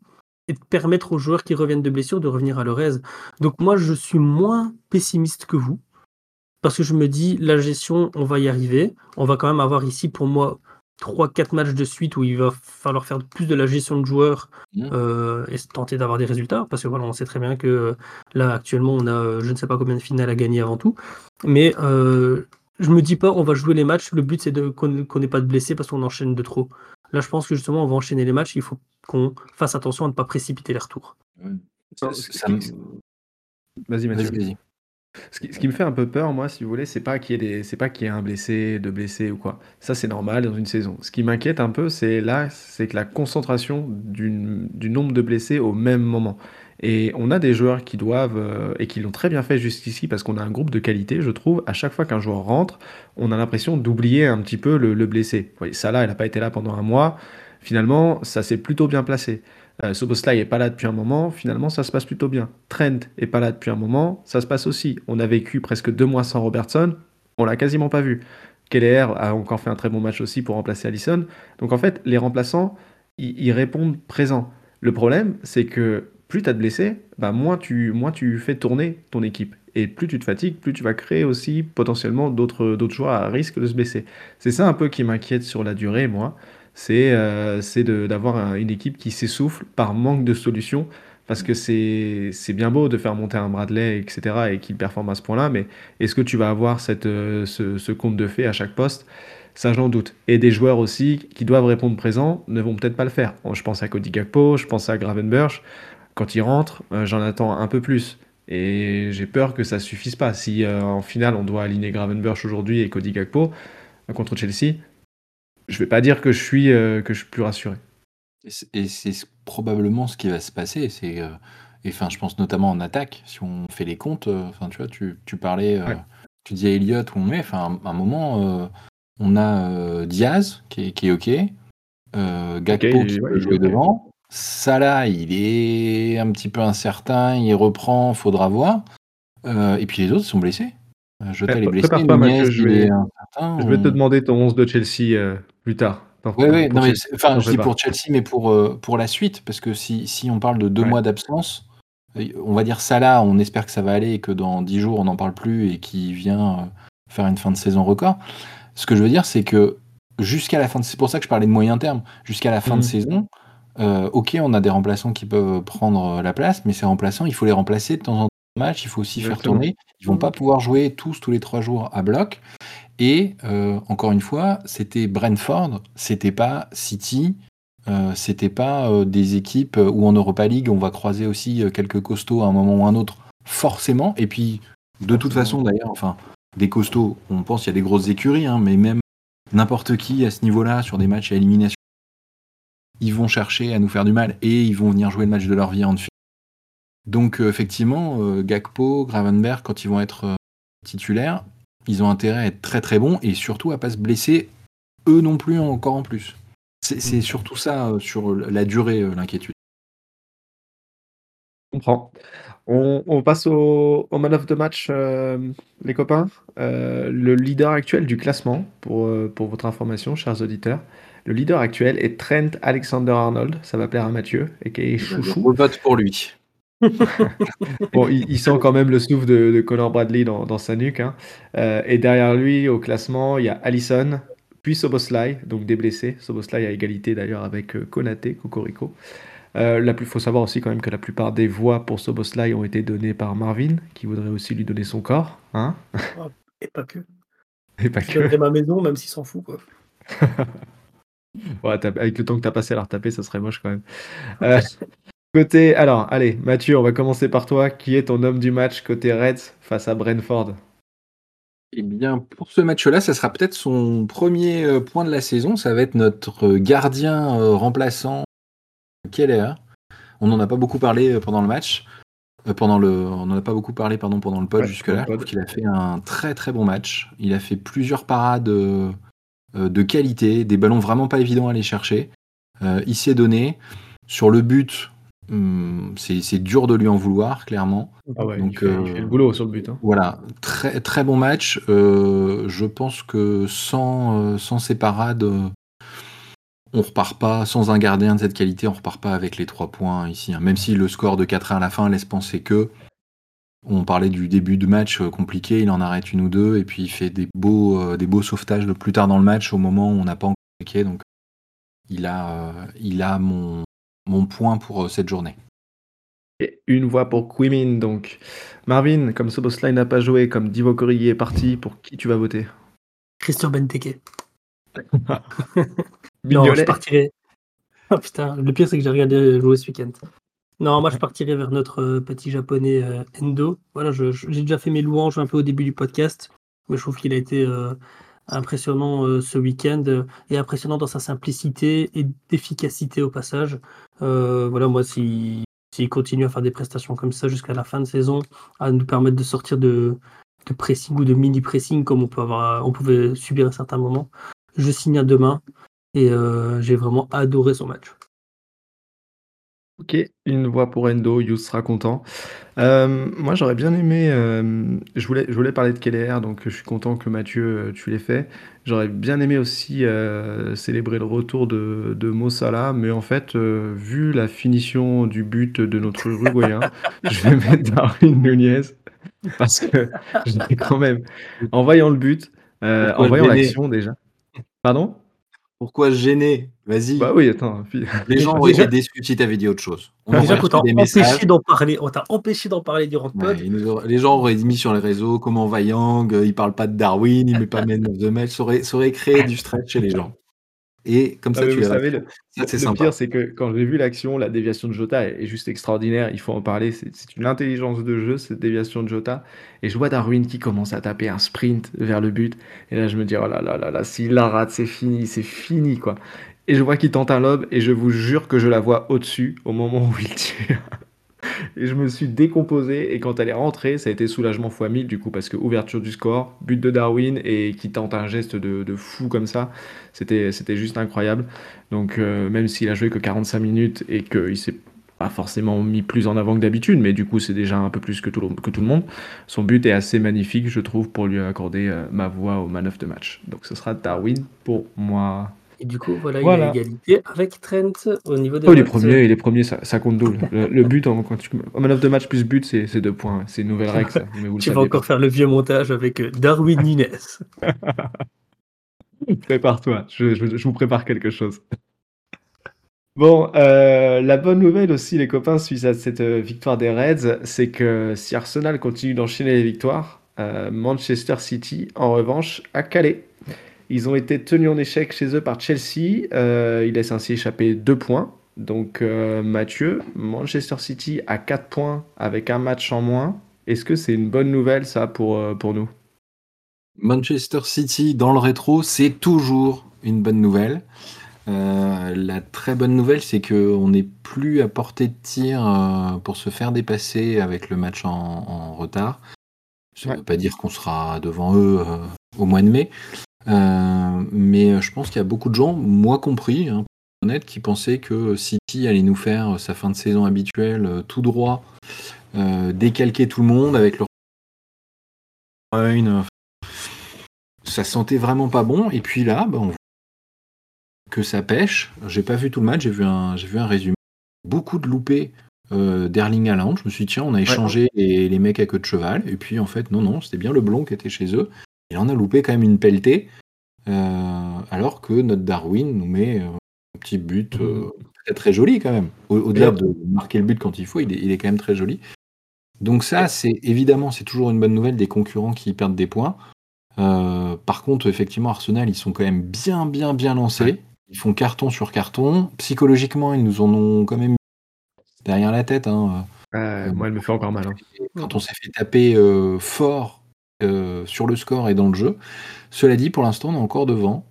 et de permettre aux joueurs qui reviennent de blessure de revenir à leur aise. Donc moi, je suis moins pessimiste que vous, parce que je me dis, la gestion, on va y arriver. On va quand même avoir ici, pour moi, 3-4 matchs de suite où il va falloir faire plus de la gestion de joueurs mmh. euh, et tenter d'avoir des résultats. Parce que voilà, on sait très bien que là, actuellement, on a je ne sais pas combien de finales à gagner avant tout. Mais euh, je me dis pas on va jouer les matchs, le but c'est de, qu'on n'ait pas de blessés parce qu'on enchaîne de trop. Là, je pense que justement, on va enchaîner les matchs, il faut qu'on fasse attention à ne pas précipiter les retours. Vas-y, vas-y. Ce qui, ce qui, me fait un peu peur, moi, si vous voulez, c'est pas qu'il y ait des, c'est pas qu'il y ait un blessé, deux blessés ou quoi. Ça, c'est normal dans une saison. Ce qui m'inquiète un peu, c'est là, c'est que la concentration du nombre de blessés au même moment. Et on a des joueurs qui doivent, euh, et qui l'ont très bien fait jusqu'ici, parce qu'on a un groupe de qualité, je trouve. À chaque fois qu'un joueur rentre, on a l'impression d'oublier un petit peu le, blessé. Vous Salah, elle n'a pas été là pendant un mois. Finalement, ça s'est plutôt bien placé. Euh, Soboslai n'est pas là depuis un moment, finalement ça se passe plutôt bien. Trent est pas là depuis un moment, ça se passe aussi. On a vécu presque deux mois sans Robertson, on l'a quasiment pas vu. Keller a encore fait un très bon match aussi pour remplacer Allison. Donc en fait, les remplaçants, ils répondent présents. Le problème, c'est que plus tu as de blessés, bah moins, tu, moins tu fais tourner ton équipe. Et plus tu te fatigues, plus tu vas créer aussi potentiellement d'autres joueurs à risque de se blesser. C'est ça un peu qui m'inquiète sur la durée, moi. C'est euh, d'avoir un- une équipe qui s'essouffle par manque de solutions. Parce que c'est bien beau de faire monter un Bradley, etc. et qu'il performe à ce point-là, mais est-ce que tu vas avoir cette, euh, ce, ce conte de fées à chaque poste? Ça, j'en doute. Et des joueurs aussi qui doivent répondre présent ne vont peut-être pas le faire. Je pense à Cody Gakpo, je pense à Gravenberch. Quand il rentre, euh, j'en attends un peu plus. Et j'ai peur que ça suffise pas. Si euh, en finale on doit aligner Gravenberch aujourd'hui et Cody Gakpo euh, contre Chelsea, je vais pas dire que je suis, que je suis plus rassuré. Et c'est probablement ce qui va se passer. C'est, euh, et enfin, je pense notamment en attaque. Si on fait les comptes, euh, tu vois, tu, tu parlais, euh, Ouais. tu disais Elliott où on met. Enfin, à un moment, on a Diaz qui est, qui est ok, Gakpo qui ouais, peut jouer devant. Salah, il est un petit peu incertain, il reprend, faudra voir. Euh, et puis les autres sont blessés. Euh, Jota Ouais, est blessé, prépare-toi, Nunez Mathieu, je vais, incertain. je vais te on- demander ton 11 de Chelsea euh, plus tard. Ouais, c'est- enfin, je dis pour Chelsea, mais pour, euh, pour la suite, parce que si, si on parle de deux Ouais. mois d'absence, euh, on va dire ça là, on espère que ça va aller et que dans dix jours on n'en parle plus et qu'il vient euh, faire une fin de saison record. Ce que je veux dire, c'est que jusqu'à la fin de c'est pour ça que je parlais de moyen terme, jusqu'à la fin de Mhm. saison, euh, ok, on a des remplaçants qui peuvent prendre euh, la place, mais ces remplaçants, il faut les remplacer de temps en temps match, il faut aussi faire tourner. Ils vont pas pouvoir jouer tous tous les trois jours à bloc. Et euh, encore une fois, c'était Brentford, c'était pas City, euh, c'était pas euh, des équipes où en Europa League on va croiser aussi quelques costauds à un moment ou un autre, forcément. Et puis de toute façon d'ailleurs, enfin des costauds, on pense qu'il y a des grosses écuries, hein, mais même n'importe qui à ce niveau-là sur des matchs à élimination, ils vont chercher à nous faire du mal et ils vont venir jouer le match de leur vie en finale. Donc euh, effectivement, euh, Gakpo, Gravenberg, quand ils vont être euh, titulaires, ils ont intérêt à être très très bons et surtout à pas se blesser eux non plus encore en plus. C'est c'est surtout ça sur la durée l'inquiétude. Je comprends. On, on passe au, au man of the match, euh, les copains. Euh, le leader actuel du classement, pour, pour votre information, chers auditeurs, le leader actuel est Trent Alexander-Arnold. Ça va plaire à Mathieu, et qui est chouchou. On vote pour lui. Bon, il, il sent quand même le souffle de, de Conor Bradley dans, dans sa nuque. hein. Euh, et derrière lui, au classement, il y a Allison, puis Soboslai, donc des blessés. Soboslai à égalité d'ailleurs avec euh, Konaté, Cocorico. Euh, la plus, faut savoir aussi quand même que la plupart des voix pour Soboslai ont été données par Marvin, qui voudrait aussi lui donner son corps, hein Et pas que. Et pas Je que. ma maison, même s'il s'en fout, quoi. Ouais, avec le temps que t'as passé à la retaper, ça serait moche quand même. Euh, côté, alors, allez, Mathieu, on va commencer par toi. Qui est ton homme du match côté Reds face à Brentford? Eh bien, pour ce match-là, ça sera peut-être son premier euh, point de la saison. Ça va être notre gardien euh, remplaçant, Keller. On n'en a pas beaucoup parlé pendant le match. Euh, pendant le, on n'en a pas beaucoup parlé pardon, pendant le pod Ouais, jusque-là. Je trouve qu'il a fait un très très bon match. Il a fait plusieurs parades de qualité, des ballons vraiment pas évidents à aller chercher. Euh, il s'est donné. Sur le but, hum, c'est dur de lui en vouloir, clairement. Ah ouais, il, fait, il euh, fait le boulot sur le but. hein. Voilà, très, très bon match. Euh, je pense que sans, euh, sans ces parades, euh, on repart pas, sans un gardien de cette qualité, on repart pas avec les trois points ici. hein. Même si le score de 4-1 à la fin laisse penser que. On parlait du début de match euh, compliqué, il en arrête une ou deux, et puis il fait des beaux, euh, des beaux sauvetages de plus tard dans le match, au moment où on n'a pas encore cliqué. Donc il a, euh, il a mon, mon point pour euh, cette journée. Et une voix pour Quimin, donc. Marvin, comme Soboslai n'a pas joué, comme Divo Corrier est parti, pour qui tu vas voter? Christian Benteke. Non, je partirais. Oh putain, le pire c'est que j'ai regardé jouer ce week-end. Non, moi je partirais vers notre euh, petit japonais euh, Endo. Voilà, j'ai déjà fait mes louanges un peu au début du podcast, mais je trouve qu'il a été euh, impressionnant euh, ce week-end et impressionnant dans sa simplicité et d'efficacité au passage. Voilà, moi si s'il continue à faire des prestations comme ça jusqu'à la fin de saison, à nous permettre de sortir de, de pressing ou de mini pressing comme on peut avoir, on pouvait subir à certains moments, je signe à demain et j'ai vraiment adoré son match. OK, une voix pour Endo, Youth sera content. Hem, moi j'aurais bien aimé, hem, je voulais je voulais parler de Keller, donc je suis content que Mathieu, heu, tu l'aies fait. J'aurais bien aimé aussi, heu, célébrer le retour de de Mo Salah, mais en fait, heu, vu la finition du but de notre Uruguayen, je vais mettre Darwin Nunez parce que j'étais quand même en voyant le but, heu, en Pourquoi voyant l'action déjà pardon? Pourquoi gêner? Vas-y. Bah oui, attends, puis Les gens auraient Déjà- été déçus si tu avais dit autre chose. On Déjà qu'on t'a empêché d'en parler, on t'a empêché d'en parler durant le pod. Ouais, ils nous auraient- les gens auraient mis sur les réseaux comment va Yang, euh, il parle pas de Darwin, il met pas Man of the Match, ça aurait, ça aurait créé du stress chez les gens. Et comme ça, Ah, tu vous savez, le, Ça, le sympa. pire, c'est que quand j'ai vu l'action, la déviation de Jota est, juste extraordinaire. Il faut en parler. C'est c'est une intelligence de jeu, cette déviation de Jota. Et je vois Darwin qui commence à taper un sprint vers le but. Et là, je me dis, oh là là là là, s'il la rate, c'est fini, c'est fini, quoi. Et je vois qu'il tente un lob, et je vous jure que je la vois au-dessus au moment où il tire. Et je me suis décomposé, et quand elle est rentrée, ça a été soulagement x 1000 du coup, parce que ouverture du score, but de Darwin, et qui tente un geste de, de fou comme ça, c'était juste incroyable. Donc euh, même s'il a joué que 45 minutes, et qu'il s'est pas forcément mis plus en avant que d'habitude, mais du coup c'est déjà un peu plus que tout, le, que tout le monde, son but est assez magnifique, je trouve, pour lui accorder euh, ma voix au man of the match. Donc ce sera Darwin pour moi. Et du coup, voilà, Voilà. il a égalité avec Trent au niveau des Oh, les premiers, les premiers, ça, ça compte double. Le, le but, en, quand tu, au man of the match plus but, c'est deux points. C'est une nouvelle règle, ça. Mais vous Tu vas encore pas. faire le vieux montage avec euh, Darwin Nunes. Prépare-toi, je, je- je vous prépare quelque chose. Bon, euh, la bonne nouvelle aussi, les copains, suite à cette euh, victoire des Reds, c'est que si Arsenal continue d'enchaîner les victoires, euh, Manchester City, en revanche, a calé. Ils ont été tenus en échec chez eux par Chelsea. euh, ils laissent ainsi échapper deux points. Donc, euh, Mathieu, Manchester City a 4 points avec un match en moins. Est-ce que c'est une bonne nouvelle, ça, pour, euh, pour nous? Manchester City dans le rétro, c'est toujours une bonne nouvelle. Euh, la très bonne nouvelle, c'est qu'on n'est plus à portée de tir pour se faire dépasser avec le match en, en retard. Ça ne Ouais. veut pas dire qu'on sera devant eux au mois de mai. Euh, mais je pense qu'il y a beaucoup de gens, moi compris, hein, pour être honnête, qui pensaient que City allait nous faire sa fin de saison habituelle euh, tout droit, euh, décalquer tout le monde avec leur ça sentait vraiment pas bon. Et puis là, bah, on voit que ça pêche. J'ai pas vu tout le match, j'ai vu un, j'ai vu un résumé. Beaucoup de loupés euh, d'Erling Haaland. Je me suis dit, tiens, on a échangé les, les mecs à queue de cheval. Et puis en fait, non, non, c'était bien le blond qui était chez eux. Là, on a loupé quand même une pelletée. euh, alors que notre Darwin nous met euh, un petit but euh, très très joli quand même. Au- Au-delà de marquer le but quand il faut, il est, il est quand même très joli. Donc ça, c'est évidemment, c'est toujours une bonne nouvelle des concurrents qui perdent des points. Euh, par contre, effectivement, Arsenal, ils sont quand même bien, bien, bien lancés. Ils font carton sur carton. Psychologiquement, ils nous en ont quand même derrière la tête. hein. Euh, moi, elle me fait encore mal. hein. Quand on s'est fait taper fort euh, sur le score et dans le jeu. Cela dit, pour l'instant, on est encore devant.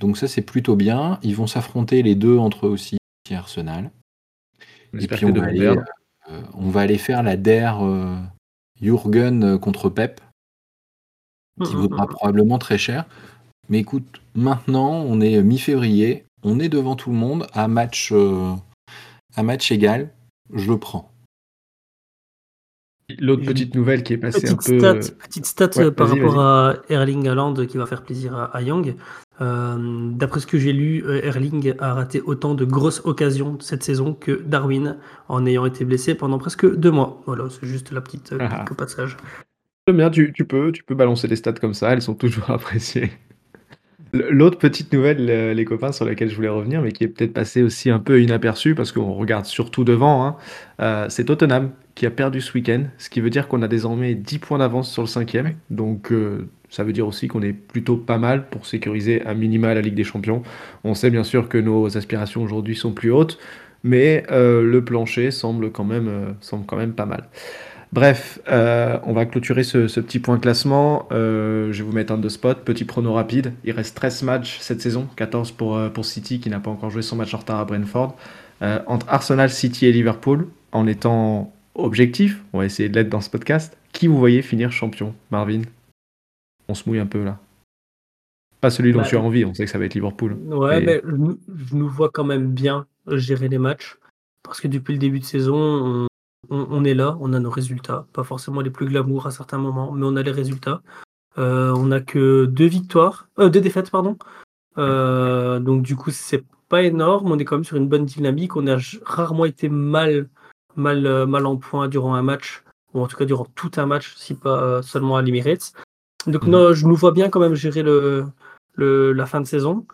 Donc ça, c'est plutôt bien. Ils vont s'affronter les deux entre eux aussi, et Arsenal. Et puis on va, aller, euh, on va aller faire la DER euh, Jurgen euh, contre Pep, qui Mhm, vaudra mhm. probablement très cher. Mais écoute, maintenant, on est mi-février, on est devant tout le monde à match, euh, à match égal. Je le prends. L'autre petite nouvelle qui est passée un Petite peu. stat, petite stat Ouais, euh, par rapport à Erling Haaland qui va faire plaisir à, à Young. Euh, D'après ce que j'ai lu, euh, Erling a raté autant de grosses occasions cette saison que Darwin en ayant été blessé pendant presque deux mois. Voilà, c'est juste la petite euh, Ah. passage. J'aime bien, tu, tu peux, tu peux balancer des stats comme ça, elles sont toujours appréciées. L'autre petite nouvelle, euh, les copains, sur laquelle je voulais revenir, mais qui est peut-être passée aussi un peu inaperçue, parce qu'on regarde surtout devant, hein, euh, c'est Tottenham qui a perdu ce week-end, ce qui veut dire qu'on a désormais 10 points d'avance sur le cinquième. Donc euh, ça veut dire aussi qu'on est plutôt pas mal pour sécuriser un minima la Ligue des Champions. On sait bien sûr que nos aspirations aujourd'hui sont plus hautes, mais euh, le plancher semble quand même, euh, semble quand même pas mal. Bref, euh, on va clôturer ce, ce petit point classement. Euh, je vais vous mettre un de spot. Petit prono rapide. Il reste 13 matchs cette saison, 14 pour, euh, pour City qui n'a pas encore joué son match en retard à Brentford. Entre Arsenal, City et Liverpool, en étant objectif, on va essayer de l'être dans ce podcast. Qui vous voyez finir champion, Marvin? On se mouille un peu là. Pas celui dont Bah, tu as envie, on sait que ça va être Liverpool. Ouais, mais je, nous- je nous vois quand même bien gérer les matchs. parce que depuis le début de saison, on, est là, on a nos résultats. Pas forcément les plus glamour à certains moments, mais on a les résultats. Euh, on n'a que deux victoires, euh, deux défaites, pardon. Euh, donc du coup, c'est pas énorme. On est quand même sur une bonne dynamique. On a rarement été mal, mal, mal en point durant un match, ou en tout cas durant tout un match, si pas seulement à l'Emirates. Donc mhm. non, je nous vois bien quand même gérer le, le la fin de saison.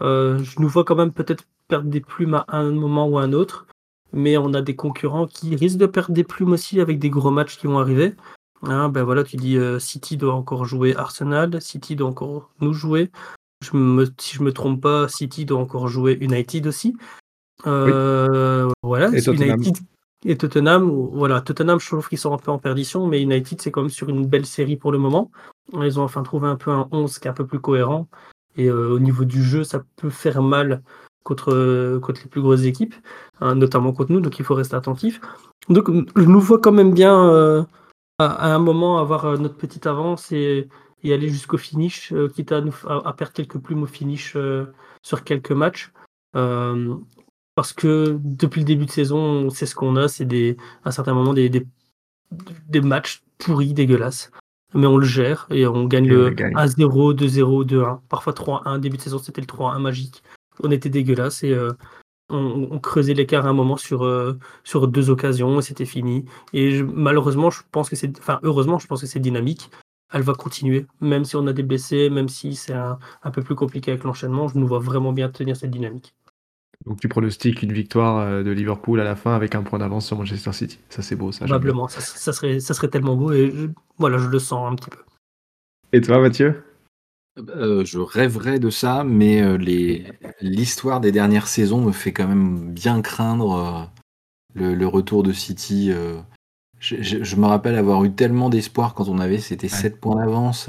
je nous vois quand même peut-être perdre des plumes à un moment ou à un autre mais on a des concurrents qui risquent de perdre des plumes aussi avec des gros matchs qui vont arriver. Hein, ben voilà, tu dis euh, City doit encore jouer Arsenal, City doit encore nous jouer. Je me, si je me trompe pas, City doit encore jouer United aussi. Euh, voilà. United et Tottenham, voilà, Tottenham, je trouve qu'ils sont un peu en perdition, mais United, c'est quand même sur une belle série pour le moment. Ils ont enfin trouvé un peu un 11 qui est un peu plus cohérent. Et euh, au niveau du jeu, ça peut faire mal contre, contre les plus grosses équipes, hein, notamment contre nous, donc il faut rester attentif. Donc je nous vois quand même bien euh, à, un moment avoir euh, notre petite avance et, aller jusqu'au finish, euh, quitte à, nous, à, perdre quelques plumes au finish sur quelques matchs. Parce que depuis le début de saison, c'est ce qu'on a, c'est des, à certains moments des, des, des matchs pourris, dégueulasses mais on le gère et on gagne le 1-0, 2-0, 2-1, parfois 3-1. Début de saison, c'était le 3-1 magique on était dégueulasse et euh, on, creusait l'écart un moment sur, euh, sur deux occasions et c'était fini. Et malheureusement, je pense que c'est, enfin heureusement, je pense que c'est dynamique. Elle va continuer, même si on a des blessés, même si c'est un, peu plus compliqué avec l'enchaînement. Je nous vois vraiment bien tenir cette dynamique. Donc tu pronostiques une victoire euh, de Liverpool à la fin avec un point d'avance sur Manchester City. Ça c'est beau, ça. Probablement, ça, serait, ça serait tellement beau et voilà, je le sens un petit peu. Et toi, Mathieu? Euh, je rêverais de ça, mais euh, l'histoire des dernières saisons me fait quand même bien craindre le, retour de City. Je, me rappelle avoir eu tellement d'espoir quand on avait, c'était 7 points d'avance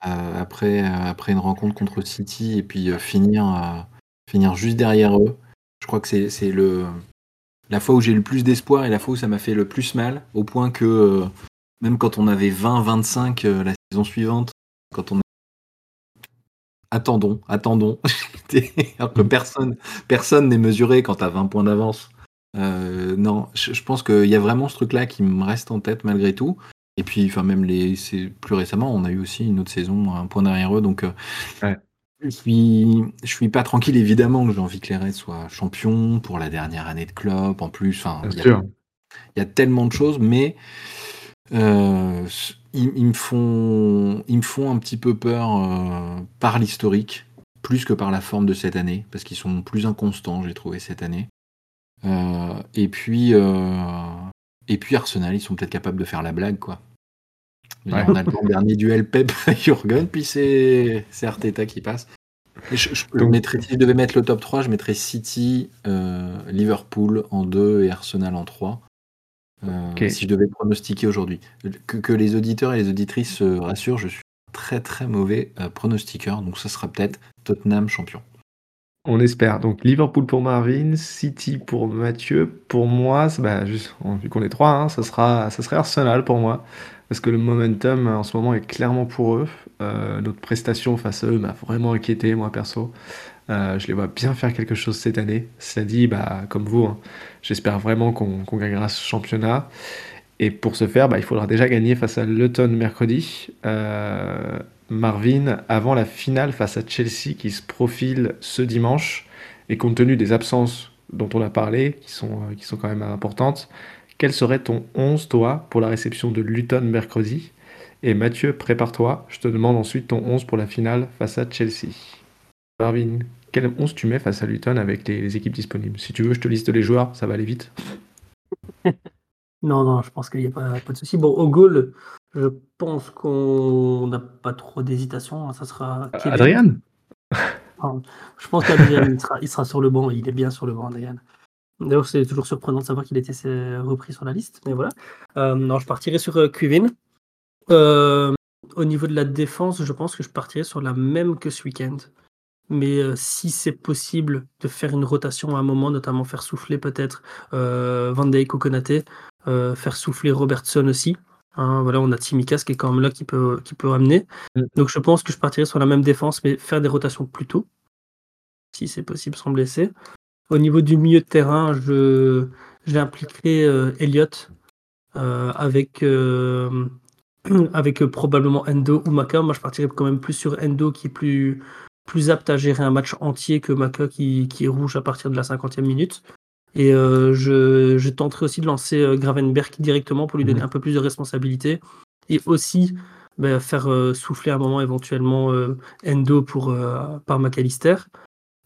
après, après une rencontre contre City et puis finir, finir juste derrière eux. Je crois que c'est le la fois où j'ai le plus d'espoir et la fois où ça m'a fait le plus mal, au point que même quand on avait 20-25 la saison suivante, quand on attendons, attendons. Alors que personne personne n'est mesuré quand tu as 20 points d'avance. Euh, non, je, pense qu'il y a vraiment ce truc-là qui me reste en tête malgré tout. Et puis, enfin, même les, plus récemment, on a eu aussi une autre saison, un point derrière eux. Donc, euh, je suis, je suis pas tranquille. Évidemment que j'ai envie que les Reds soient champions pour la dernière année de club. En plus, enfin, il y, a tellement de choses, mais euh, ils, me font, ils me font un petit peu peur euh, par l'historique, plus que par la forme de cette année, parce qu'ils sont plus inconstants, j'ai trouvé cette année. Euh, et puis, et puis Arsenal, ils sont peut-être capables de faire la blague, quoi. On a le dernier duel Pep Jurgen, puis c'est Arteta qui passe. je, si je devais mettre le top 3, je mettrais City, Liverpool en 2 et Arsenal en 3. Euh, si je devais pronostiquer aujourd'hui. Que, les auditeurs et les auditrices se rassurent, je suis très très mauvais euh, pronostiqueur, donc ça sera peut-être Tottenham champion. On espère. Donc Liverpool pour Marvin, City pour Mathieu. Pour moi, bah, juste, vu qu'on est trois, hein, ça, sera, ça serait Arsenal pour moi. Parce que le momentum en ce moment est clairement pour eux. Euh, notre prestation face à eux m'a vraiment inquiété, moi perso. Euh, je les vois bien faire quelque chose cette année. Cela dit, bah, comme vous, hein, j'espère vraiment qu'on gagnera ce championnat. Et pour ce faire, bah, il faudra déjà gagner face à Luton mercredi. Euh, Marvin, avant la finale face à Chelsea qui se profile ce dimanche, et compte tenu des absences dont on a parlé, euh, qui sont quand même importantes, quel serait ton 11, toi, pour la réception de Luton mercredi? Et Mathieu, prépare-toi, je te demande ensuite ton 11 pour la finale face à Chelsea. Marvin, quel 11 tu mets face à Luton avec les, équipes disponibles? Si tu veux, je te liste les joueurs, ça va aller vite. non, non, je pense qu'il n'y a pas, de souci. Bon, au goal, je pense qu'on n'a pas trop d'hésitation. Ça sera. Adrien Je pense qu'Adrien, il, sera, sur le banc. Il est bien sur le banc, Adrien. D'ailleurs, c'est toujours surprenant de savoir qu'il était repris sur la liste. Mais voilà. Euh, non, je partirai sur euh, euh, au niveau de la défense, je pense que je partirai sur la même que ce week-end mais euh, si c'est possible de faire une rotation à un moment, notamment faire souffler peut-être euh, Van Dijk ou Konaté, euh, faire souffler Robertson aussi. Hein, voilà, on a Timikas qui est quand même là qui peut, qui peut ramener. Mm. Donc je pense que je partirai sur la même défense, mais faire des rotations plus tôt, si c'est possible sans blesser. Au niveau du milieu de terrain, je j'impliquerai euh, Elliott euh, avec, euh, avec probablement Endo ou Maka. Moi, je partirais quand même plus sur Endo qui est plus, plus apte à gérer un match entier que Maka qui, qui est rouge à partir de la 50e minute. Et je, je tenterai aussi de lancer Gravenberg directement pour lui donner Mhm. un peu plus de responsabilité. Et aussi bah, faire souffler un moment éventuellement Endo pour, par McAllister.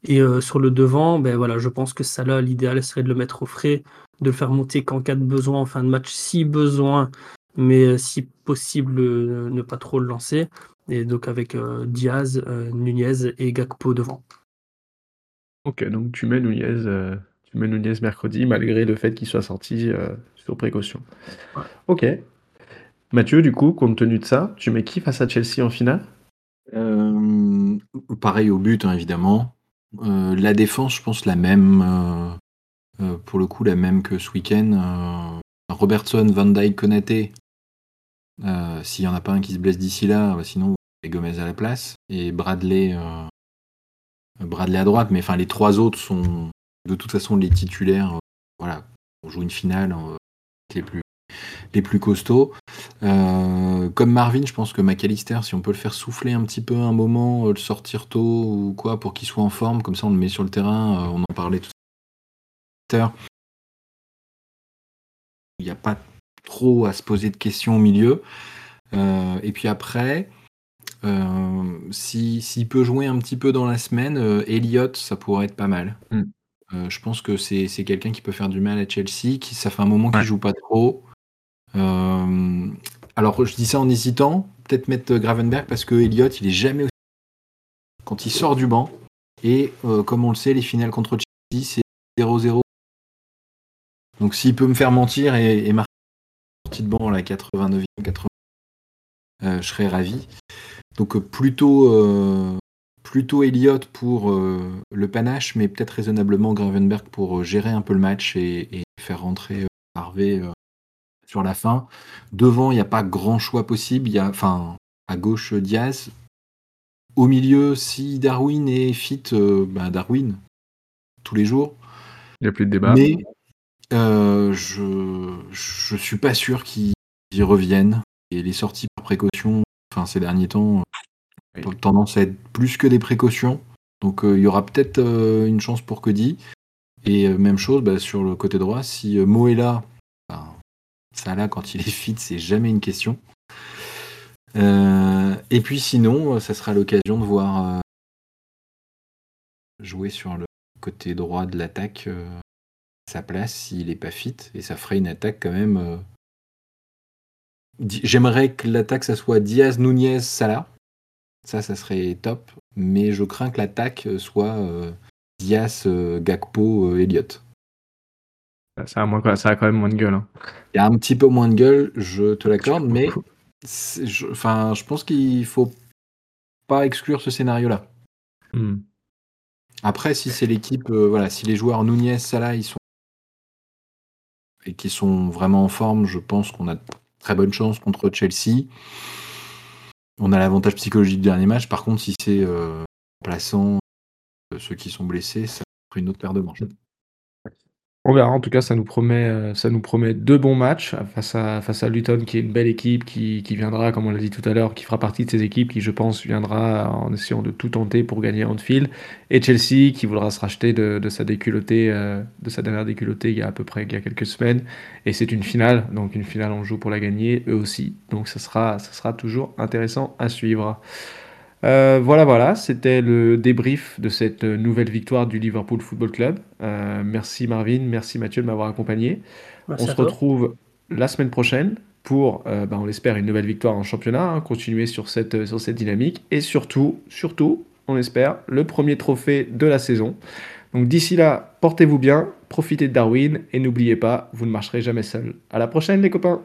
Et euh, sur le devant, ben voilà, je pense que Salah, l'idéal serait de le mettre au frais, de le faire monter qu'en cas de besoin, en fin de match, si besoin, mais euh, si possible, euh, ne pas trop le lancer. Et donc avec euh, Diaz, euh, Nunez et Gakpo devant. Ok, donc tu mets Nunez, euh, tu mets Nunez mercredi, malgré le fait qu'il soit sorti euh, sur précaution. Ouais. Ok. Mathieu, du coup, compte tenu de ça, tu mets qui face à Chelsea en finale? Euh, pareil au but, hein, évidemment. Euh, la défense, je pense la même. euh, euh, pour le coup, la même que ce week-end. Robertson, Van Dijk, Konaté. S'il n'y en a pas un qui se blesse d'ici là, bah, sinon, avez Gomez à la place. Et Bradley, Bradley à droite. Mais enfin, les trois autres sont de toute façon les titulaires. voilà, on joue une finale les plus les plus costauds. Euh, comme Marvin, je pense que McAllister, si on peut le faire souffler un petit peu un moment, euh, le sortir tôt ou quoi, pour qu'il soit en forme, comme ça on le met sur le terrain, euh, on en parlait tout à l'heure. Il n'y a pas trop à se poser de questions au milieu. Euh, et puis après, euh, si- s'il peut jouer un petit peu dans la semaine, euh, Elliott, ça pourrait être pas mal. Mm. Euh, je pense que c'est quelqu'un qui peut faire du mal à Chelsea, qui ça fait un moment qu'il Ouais. joue pas trop. Euh, alors je dis ça en hésitant, peut-être mettre euh, Gravenberg parce que Elliott, il est jamais aussi quand il sort du banc. Et euh, comme on le sait, les finales contre Chelsea, c'est 0-0. Donc s'il peut me faire mentir et, et marquer sortie de banc à la 89e, 80 euh, je serais ravi. Donc plutôt, plutôt Elliott pour le panache, mais peut-être raisonnablement Gravenberg pour gérer un peu le match et, et faire rentrer Harvey sur la fin. Devant, il n'y a pas grand choix possible. Il y a, enfin, à gauche, euh, Diaz. Au milieu, si Darwin est fit, euh, bah, Darwin, tous les jours. Il n'y a plus de débat. Mais euh, je je suis pas sûr qu'ils y reviennent. Et les sorties par précaution, enfin ces derniers temps, Oui. ont tendance à être plus que des précautions. Donc euh, il y aura peut-être euh, une chance pour Cody. Et euh, même chose bah, sur le côté droit, si euh, Mo est là, ben, là quand il est fit, c'est jamais une question. Euh, et puis sinon, euh, ça sera l'occasion de voir euh, jouer sur le côté droit de l'attaque sa place s'il est pas fit et ça ferait une attaque quand même. J'aimerais que l'attaque ça soit Diaz, Nunez, Salah. Ça, ça serait top. Mais je crains que l'attaque soit Diaz, Gakpo, Elliott. Ça a, moins- ça a quand même moins de gueule. hein. Il y a un petit peu moins de gueule, je te l'accorde, mais je, enfin, je pense qu'il faut pas exclure ce scénario-là. Hmm. Après, si c'est l'équipe, euh, voilà, si les joueurs Nunez, Salah, ils sont et qui sont vraiment en forme, je pense qu'on a de très bonnes chances contre Chelsea. On a l'avantage psychologique du dernier match. Par contre, si c'est euh, remplaçant euh, ceux qui sont blessés, ça ferait une autre paire de manches. On verra. En tout cas, ça nous promet, euh, ça nous promet deux bons matchs face à, face à Luton, qui est une belle équipe, qui, qui viendra, comme on l'a dit tout à l'heure, qui fera partie de ces équipes qui, je pense, viendra en essayant de tout tenter pour gagner Anfield. Et Chelsea, qui voudra se racheter de, sa déculottée, euh, de sa dernière déculottée il y a à peu près il y a quelques semaines. Et c'est une finale, donc une finale, on joue pour la gagner, eux aussi. Donc ça sera, ça sera toujours intéressant à suivre. Euh, voilà, voilà, c'était le débrief de cette nouvelle victoire du Liverpool Football Club. Euh, merci Marvin, merci Mathieu de m'avoir accompagné. Merci on se toi. retrouve la semaine prochaine pour, euh, bah, on l'espère, une nouvelle victoire en championnat, hein, continuer sur cette, sur cette dynamique et surtout, surtout, on espère, le premier trophée de la saison. Donc d'ici là, portez-vous bien, profitez de Darwin et n'oubliez pas, vous ne marcherez jamais seul. À la prochaine les copains.